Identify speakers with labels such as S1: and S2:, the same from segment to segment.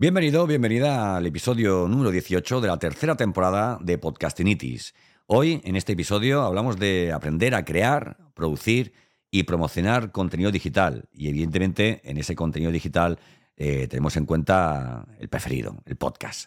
S1: Bienvenido, bienvenida al episodio número 18 de la tercera temporada de Podcastinitis. Hoy, en este episodio, hablamos de aprender a crear, producir y promocionar contenido digital. Y evidentemente, en ese contenido digital eh, tenemos en cuenta el preferido, el podcast.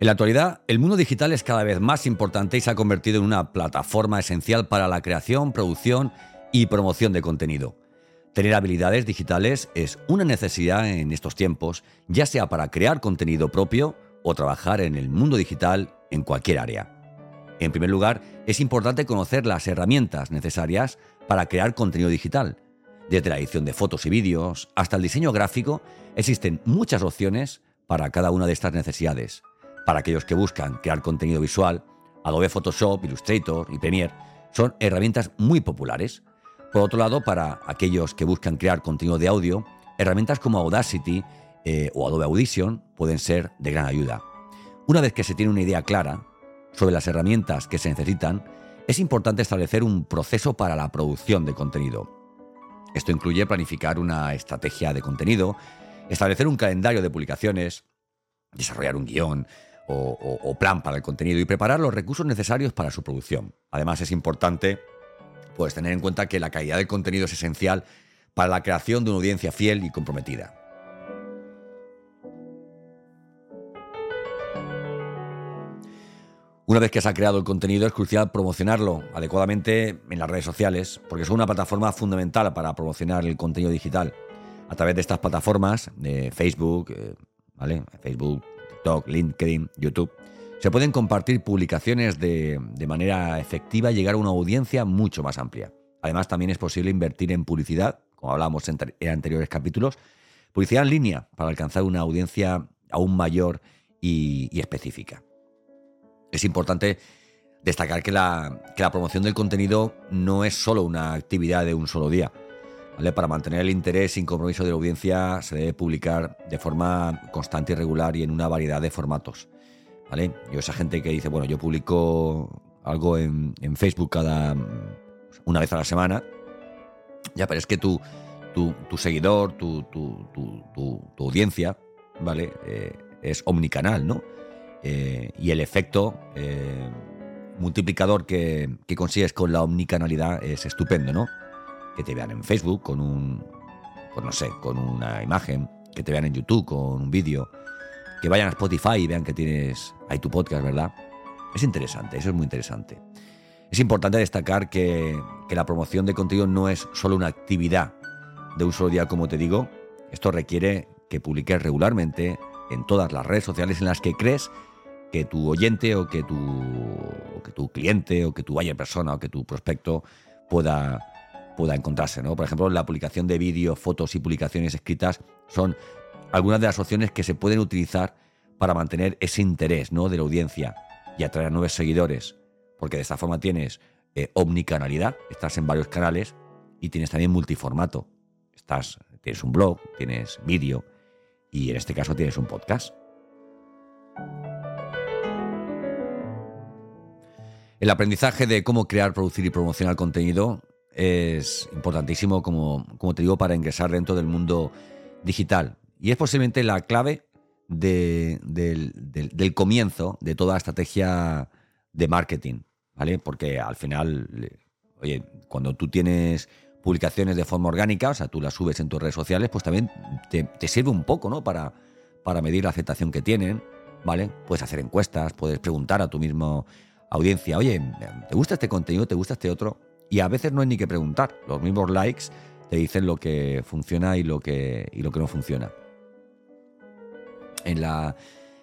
S1: En la actualidad, el mundo digital es cada vez más importante y se ha convertido en una plataforma esencial para la creación, producción y promoción de contenido. Tener habilidades digitales es una necesidad en estos tiempos, ya sea para crear contenido propio o trabajar en el mundo digital en cualquier área. En primer lugar, es importante conocer las herramientas necesarias para crear contenido digital. Desde la edición de fotos y vídeos hasta el diseño gráfico, existen muchas opciones para cada una de estas necesidades. Para aquellos que buscan crear contenido visual, Adobe Photoshop, Illustrator y Premiere son herramientas muy populares. Por otro lado, para aquellos que buscan crear contenido de audio, herramientas como Audacity eh, o Adobe Audition pueden ser de gran ayuda. Una vez que se tiene una idea clara sobre las herramientas que se necesitan, es importante establecer un proceso para la producción de contenido. Esto incluye planificar una estrategia de contenido, establecer un calendario de publicaciones, desarrollar un guion o, o plan para el contenido y preparar los recursos necesarios para su producción. Además, es importante pues tener en cuenta que la calidad del contenido es esencial para la creación de una audiencia fiel y comprometida. Una vez que se ha creado el contenido es crucial promocionarlo adecuadamente en las redes sociales, porque son una plataforma fundamental para promocionar el contenido digital. A través de estas plataformas, de Facebook, eh, ¿vale? Facebook, TikTok, LinkedIn, YouTube, se pueden compartir publicaciones de, manera efectiva y llegar a una audiencia mucho más amplia. Además, también es posible invertir en publicidad, como hablábamos en, anteriores capítulos, publicidad en línea para alcanzar una audiencia aún mayor y, específica. Es importante destacar que la, promoción del contenido no es solo una actividad de un solo día. Para mantener el interés sin compromiso de la audiencia se debe publicar de forma constante y regular y en una variedad de formatos. ¿vale? Yo esa gente que dice, bueno, yo publico algo en, Facebook cada una vez a la semana, ya, pero es que tu, tu, seguidor, tu, audiencia, ¿vale? Eh, es omnicanal, ¿no? Eh, y el efecto eh, multiplicador que, que, consigues con la omnicanalidad es estupendo, ¿no? Que te vean en Facebook con un, pues no sé, con una imagen, que te vean en YouTube con un vídeo, que vayan a Spotify y vean que tienes ahí tu podcast, ¿verdad? Es interesante, eso es muy interesante. Es importante destacar que, la promoción de contenido no es solo una actividad de un solo día, como te digo. Esto requiere que publiques regularmente en todas las redes sociales en las que crees que tu oyente o que tu, que tu cliente o que tu vaya persona o que tu prospecto pueda, pueda encontrarse. ¿no? Por ejemplo, la publicación de vídeos, fotos y publicaciones escritas son algunas de las opciones que se pueden utilizar para mantener ese interés ¿no? de la audiencia y atraer nuevos seguidores, porque de esta forma tienes eh, omnicanalidad, estás en varios canales y tienes también multiformato. Estás, tienes un blog, tienes vídeo y en este caso tienes un podcast. El aprendizaje de cómo crear, producir y promocionar contenido es importantísimo, como, como te digo, para ingresar dentro del mundo digital. Y es posiblemente la clave del, comienzo de toda estrategia de marketing, ¿vale? Porque al final, oye, cuando tú tienes publicaciones de forma orgánica, o sea, tú las subes en tus redes sociales, pues también te, te sirve un poco, ¿no? Para, para medir la aceptación que tienen, ¿vale? Puedes hacer encuestas, puedes preguntar a tu mismo audiencia, oye, ¿te gusta este contenido? ¿Te gusta este otro? Y a veces no hay ni que preguntar, los mismos likes te dicen lo que funciona y lo que, y lo que no funciona. En la,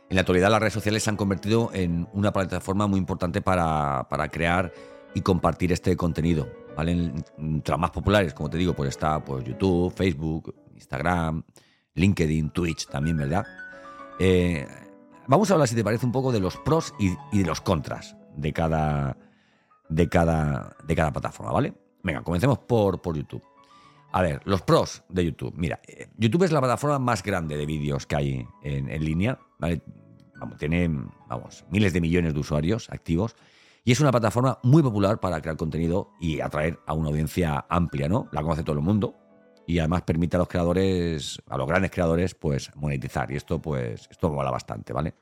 S1: en la actualidad las redes sociales se han convertido en una plataforma muy importante para, para crear y compartir este contenido. ¿vale? Entre las más populares, como te digo, pues está pues, YouTube, Facebook, Instagram, LinkedIn, Twitch también, ¿verdad? Eh, vamos a hablar, si te parece, un poco de los pros y, y, de los contras de cada, de cada, de cada plataforma, ¿vale? Venga, comencemos por, por YouTube. A ver, los pros de YouTube. Mira, eh, YouTube es la plataforma más grande de vídeos que hay en, en línea, ¿vale? Vamos, tiene, vamos, miles de millones de usuarios activos y es una plataforma muy popular para crear contenido y atraer a una audiencia amplia, ¿no? La conoce todo el mundo y además permite a los creadores, a los grandes creadores, pues monetizar. Y esto, pues, esto mola bastante, ¿vale?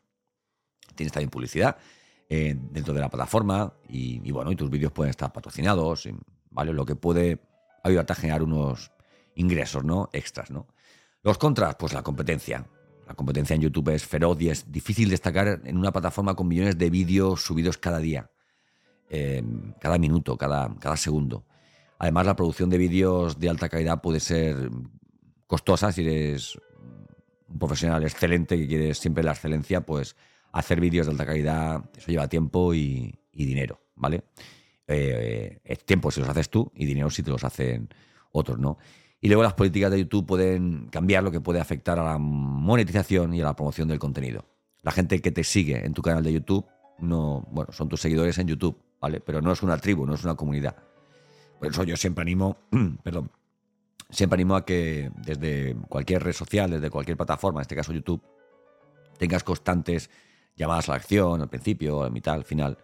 S1: Tienes también publicidad dentro de la plataforma y, bueno, y tus vídeos pueden estar patrocinados, ¿vale? Lo que puede ayudarte a generar unos ingresos, ¿no? Extras, ¿no? Los contras, pues la competencia. La competencia en YouTube es feroz y es difícil destacar en una plataforma con millones de vídeos subidos cada día eh, cada minuto, cada, cada segundo. Además, la producción de vídeos de alta calidad puede ser costosa si eres un profesional excelente que quieres siempre la excelencia, pues hacer vídeos de alta calidad, eso lleva tiempo y, dinero, ¿vale? Eh, tiempo si los haces tú y dinero si te los hacen otros, ¿no? Y luego las políticas de YouTube pueden cambiar lo que puede afectar a la monetización y a la promoción del contenido. La gente que te sigue en tu canal de YouTube no, bueno, son tus seguidores en YouTube ¿vale? Pero no es una tribu, no es una comunidad. Por eso yo siempre animo, perdón, siempre animo a que desde cualquier red social, desde cualquier plataforma, en este caso YouTube, tengas constantes llamadas a la acción al principio, a la mitad, al final,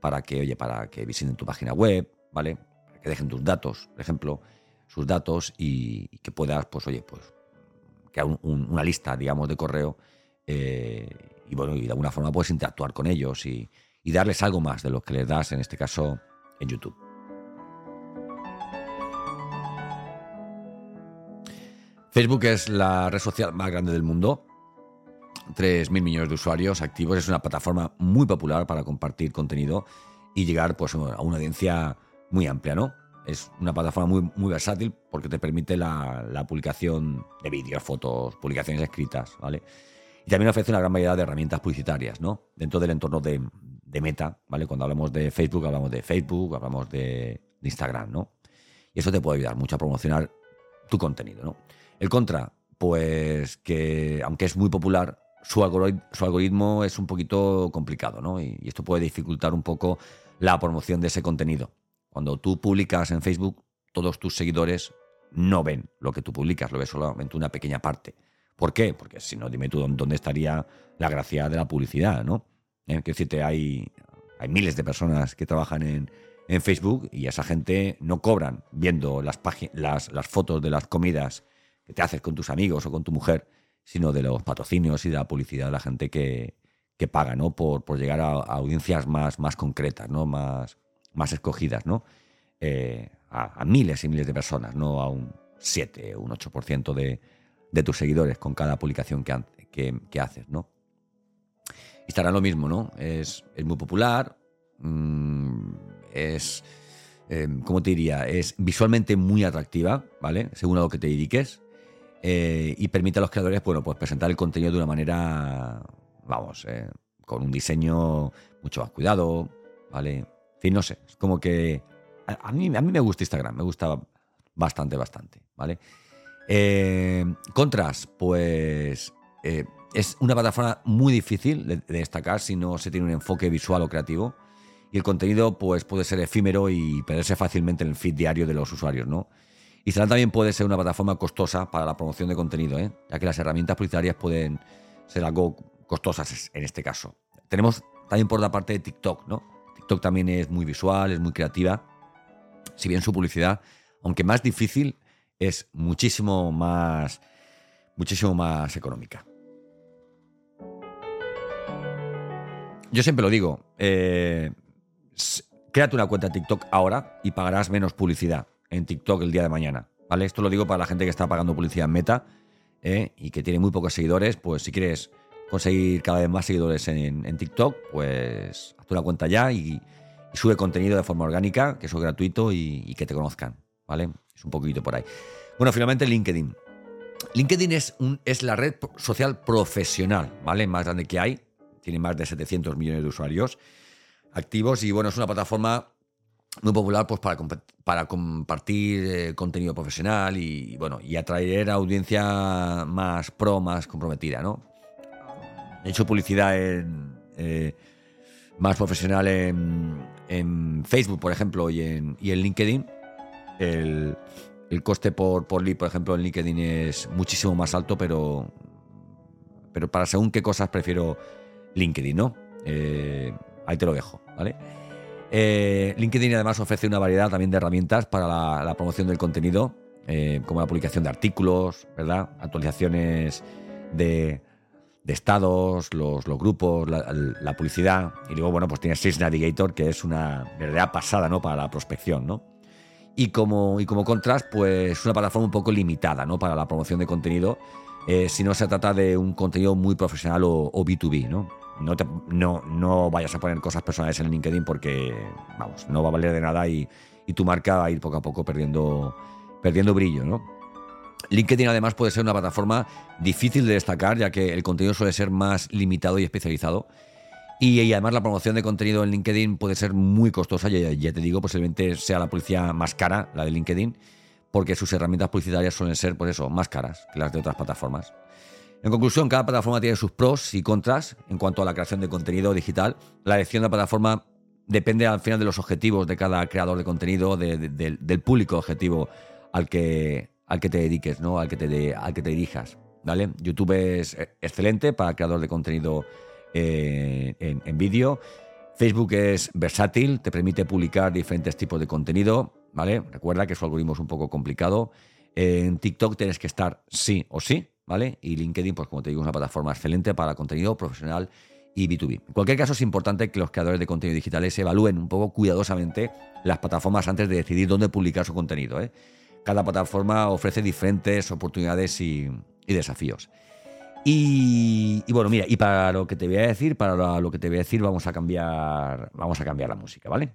S1: para que, oye, para que visiten tu página web, ¿vale? Para que dejen tus datos, por ejemplo, sus datos y, que puedas, pues, oye, pues, crear un, una lista, digamos, de correo eh, y, bueno, y de alguna forma puedes interactuar con ellos y, y darles algo más de lo que les das, en este caso, en YouTube. Facebook es la red social más grande del mundo. 3.000 millones de usuarios activos. Es una plataforma muy popular para compartir contenido y llegar pues, a una audiencia muy amplia, ¿no? Es una plataforma muy, muy versátil porque te permite la, publicación de vídeos, fotos, publicaciones escritas, ¿vale? Y también ofrece una gran variedad de herramientas publicitarias, ¿no? Dentro del entorno de, de meta, ¿vale? Cuando hablamos de Facebook, hablamos de Facebook, hablamos de, Instagram, ¿no? Y eso te puede ayudar mucho a promocionar tu contenido, ¿no? El contra, pues que aunque es muy popular, su, algoritmo, es un poquito complicado, ¿no? Y, esto puede dificultar un poco la promoción de ese contenido. Cuando tú publicas en Facebook, todos tus seguidores no ven lo que tú publicas, lo ves solamente una pequeña parte. ¿Por qué? Porque si no, dime tú dónde estaría la gracia de la publicidad, ¿no? ¿Eh? Que decirte, hay, hay miles de personas que trabajan en, en Facebook y esa gente no cobran viendo las, las, las fotos de las comidas que te haces con tus amigos o con tu mujer, sino de los patrocinios y de la publicidad de la gente que, que paga, ¿no? Por, por llegar a, audiencias más, más concretas, ¿no? Más, más escogidas, ¿no? Eh, a, miles y miles de personas, no a un 7 o un 8% de, de tus seguidores con cada publicación que, que, haces, ¿no? Instagram lo mismo, ¿no? Es, es muy popular, mmm, es, eh, ¿cómo te diría? Es visualmente muy atractiva, ¿vale? Según a lo que te dediques. Eh, y permite a los creadores, bueno, pues presentar el contenido de una manera, vamos, eh, con un diseño mucho más cuidado, ¿vale? En fin, no sé, es como que a, mí, a mí me gusta Instagram, me gusta bastante, bastante, ¿vale? Eh, contras, pues es una plataforma muy difícil de, de, destacar si no se tiene un enfoque visual o creativo. Y el contenido pues, puede ser efímero y perderse fácilmente en el feed diario de los usuarios. ¿no? Instagram también puede ser una plataforma costosa para la promoción de contenido, ¿eh? ya que las herramientas publicitarias pueden ser algo costosas en este caso. Tenemos también por la parte de TikTok. ¿no? TikTok también es muy visual, es muy creativa. Si bien su publicidad, aunque más difícil, es muchísimo más, muchísimo más económica. Yo siempre lo digo, eh, créate una cuenta TikTok ahora y pagarás menos publicidad en TikTok el día de mañana. ¿Vale? Esto lo digo para la gente que está pagando publicidad en Meta ¿eh? y que tiene muy pocos seguidores. Pues si quieres conseguir cada vez más seguidores en, TikTok, pues haz una cuenta ya y, sube contenido de forma orgánica, que es gratuito y, que te conozcan. ¿Vale? Es un poquito por ahí. Bueno, finalmente LinkedIn. LinkedIn es, un, es la red social profesional, ¿vale? Más grande que hay. Tiene más de 700 millones de usuarios activos y bueno, es una plataforma muy popular pues para, para compartir eh, contenido profesional y bueno y atraer a audiencia más pro, más comprometida, ¿no? He hecho publicidad en, eh, más profesional en, Facebook, por ejemplo, y en, y en LinkedIn. El, coste por, por lead, por ejemplo, en LinkedIn es muchísimo más alto, pero, pero para según qué cosas prefiero LinkedIn, ¿no? Eh, ahí te lo dejo, ¿vale? Eh, LinkedIn además ofrece una variedad también de herramientas para la, promoción del contenido, eh, como la publicación de artículos, ¿verdad? Actualizaciones de, estados, los, grupos, la, publicidad. Y luego, bueno, pues tiene Sales Navigator, que es una verdadera pasada, ¿no? Para la prospección, ¿no? Y como, y como contrast, pues una plataforma un poco limitada, ¿no? Para la promoción de contenido, eh, si no se trata de un contenido muy profesional o, o B2B, ¿no? No, no, no vayas a poner cosas personales en LinkedIn porque, vamos, no va a valer de nada y, tu marca va a ir poco a poco perdiendo, perdiendo brillo, ¿no? LinkedIn además puede ser una plataforma difícil de destacar ya que el contenido suele ser más limitado y especializado. Y, además la promoción de contenido en LinkedIn puede ser muy costosa, ya, ya te digo, posiblemente sea la publicidad más cara, la de LinkedIn, porque sus herramientas publicitarias suelen ser, pues eso, más caras que las de otras plataformas. En conclusión, cada plataforma tiene sus pros y contras en cuanto a la creación de contenido digital. La elección de la plataforma depende al final de los objetivos de cada creador de contenido, del público objetivo al que, al que te dediques, ¿no? al, que te, dirijas. ¿vale? YouTube es excelente para creador de contenido eh, en, vídeo. Facebook es versátil, te permite publicar diferentes tipos de contenido. ¿vale? Recuerda que su algoritmo es un poco complicado. En TikTok tienes que estar sí o sí, ¿vale? Y LinkedIn, pues como te digo, es una plataforma excelente para contenido profesional y B2B. En cualquier caso, es importante que los creadores de contenido digitales evalúen un poco cuidadosamente las plataformas antes de decidir dónde publicar su contenido. ¿eh? Cada plataforma ofrece diferentes oportunidades y, desafíos. Y, y, bueno, mira, y para lo que te voy a decir, para lo que te voy a decir, vamos a cambiar, vamos a cambiar la música, ¿vale?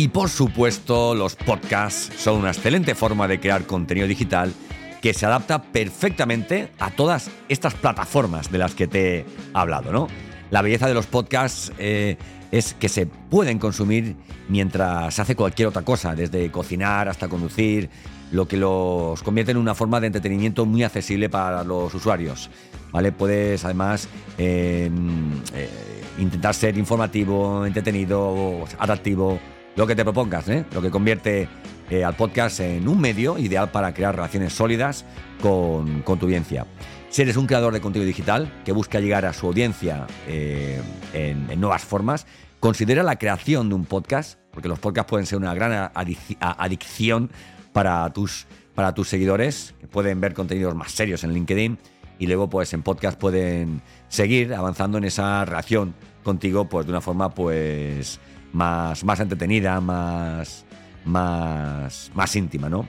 S1: Y por supuesto, los podcasts son una excelente forma de crear contenido digital que se adapta perfectamente a todas estas plataformas de las que te he hablado, ¿no? La belleza de los podcasts eh, es que se pueden consumir mientras se hace cualquier otra cosa, desde cocinar hasta conducir, lo que los convierte en una forma de entretenimiento muy accesible para los usuarios. ¿Vale? Puedes además em, eh, intentar ser informativo, entretenido, atractivo lo que te propongas, ¿eh? lo que convierte eh, al podcast en un medio ideal para crear relaciones sólidas con, tu audiencia. Si eres un creador de contenido digital que busca llegar a su audiencia eh, en, nuevas formas, considera la creación de un podcast, porque los podcasts pueden ser una gran adicción para tus, para tus seguidores, que pueden ver contenidos más serios en LinkedIn y luego pues en podcast pueden seguir avanzando en esa relación contigo pues de una forma pues más, más entretenida, más, más, más íntima, ¿no?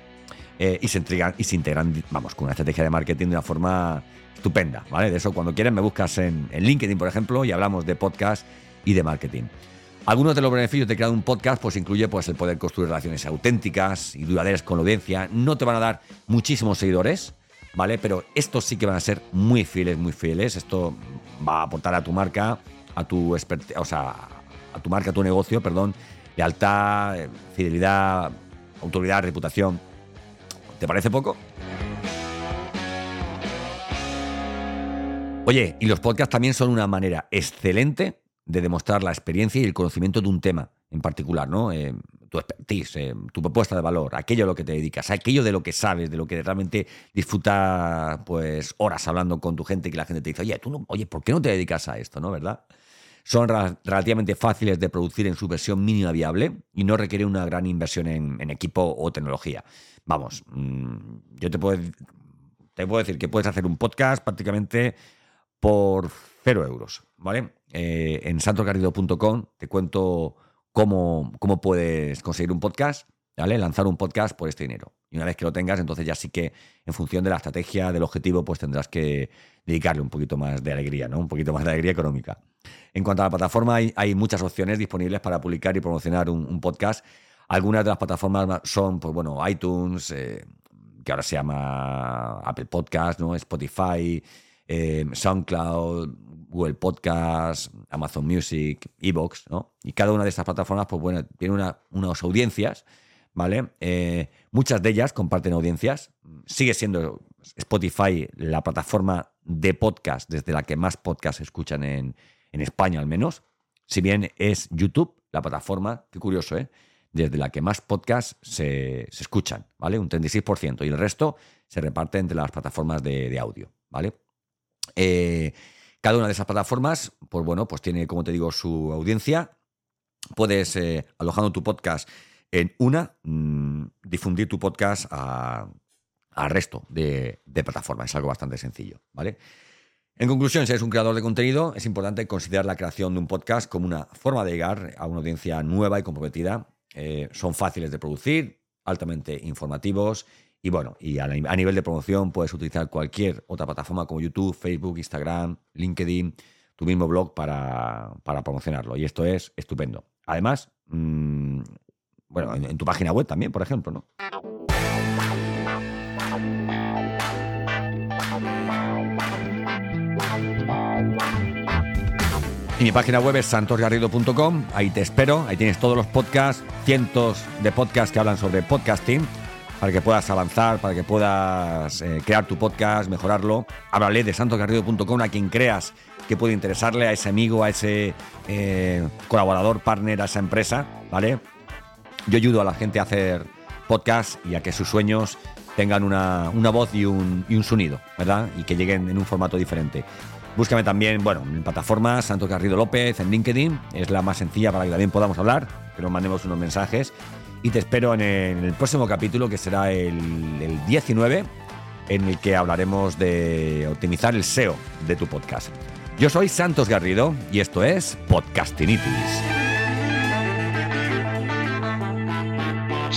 S1: Eh, y, se integran, y se integran, vamos, con una estrategia de marketing de una forma estupenda, ¿vale? De eso, cuando quieras, me buscas en, LinkedIn, por ejemplo, y hablamos de podcast y de marketing. Algunos de los beneficios de crear un podcast pues incluye pues, el poder construir relaciones auténticas y duraderas con la audiencia. No te van a dar muchísimos seguidores, ¿vale? Pero estos sí que van a ser muy fieles, muy fieles. Esto va a aportar a tu marca, a tu o sea, a tu marca, a tu negocio, perdón, lealtad, eh, fidelidad, autoridad, reputación. ¿Te parece poco? Oye, y los podcasts también son una manera excelente de demostrar la experiencia y el conocimiento de un tema en particular, ¿no? Eh, tu expertise, eh, tu propuesta de valor, aquello a lo que te dedicas, aquello de lo que sabes, de lo que realmente disfrutas pues horas hablando con tu gente y que la gente te dice, oye, tú no, oye, ¿por qué no te dedicas a esto, no, verdad? Son relativamente fáciles de producir en su versión mínima viable y no requieren una gran inversión en, equipo o tecnología. Vamos, mm, yo te puedo, te puedo decir que puedes hacer un podcast prácticamente por cero euros, ¿vale? Eh, en santosgarrido.com te cuento cómo, cómo puedes conseguir un podcast, ¿vale? Lanzar un podcast por este dinero. Y una vez que lo tengas, entonces ya sí que en función de la estrategia, del objetivo, pues tendrás que dedicarle un poquito más de alegría, ¿no? Un poquito más de alegría económica. En cuanto a la plataforma, hay, muchas opciones disponibles para publicar y promocionar un, podcast. Algunas de las plataformas son, pues bueno, iTunes, eh, que ahora se llama Apple Podcast, ¿no? Spotify, eh, SoundCloud, Google Podcast, Amazon Music, Evox, ¿no? Y cada una de estas plataformas, pues bueno, tiene una, unas audiencias, ¿vale? Eh, muchas de ellas comparten audiencias. Sigue siendo Spotify la plataforma de podcast desde la que más podcasts se escuchan en, en España al menos. Si bien es YouTube la plataforma, qué curioso, ¿eh? desde la que más podcasts se, escuchan, ¿vale? Un 36%. Y el resto se reparte entre las plataformas de, audio, ¿vale? Eh, cada una de esas plataformas, pues bueno, pues tiene, como te digo, su audiencia. Puedes, eh, alojando tu podcast en una, mm, difundir tu podcast al resto de, plataformas. Es algo bastante sencillo, ¿vale? En conclusión, si eres un creador de contenido, es importante considerar la creación de un podcast como una forma de llegar a una audiencia nueva y comprometida eh, son fáciles de producir, altamente informativos y bueno, y a, nivel de promoción puedes utilizar cualquier otra plataforma como YouTube, Facebook, Instagram, LinkedIn, tu mismo blog para, promocionarlo. Y esto es estupendo. Además, mm, bueno, en, tu página web también, por ejemplo, ¿no? Y mi página web es santosgarrido.com, ahí te espero, ahí tienes todos los podcasts, cientos de podcasts que hablan sobre podcasting, para que puedas avanzar, para que puedas eh, crear tu podcast, mejorarlo. Háblale de santosgarrido.com a quien creas que puede interesarle, a ese amigo, a ese eh, colaborador, partner, a esa empresa, ¿vale? Yo ayudo a la gente a hacer podcast y a que sus sueños tengan una, voz y un, y un sonido, ¿verdad? Y que lleguen en un formato diferente. Búscame también, bueno, en plataformas, Santo Garrido López, en LinkedIn, es la más sencilla para que también podamos hablar, que nos mandemos unos mensajes. Y te espero en el, próximo capítulo, que será el, el 19, en el que hablaremos de optimizar el SEO de tu podcast. Yo soy Santos Garrido y esto es Podcastinitis.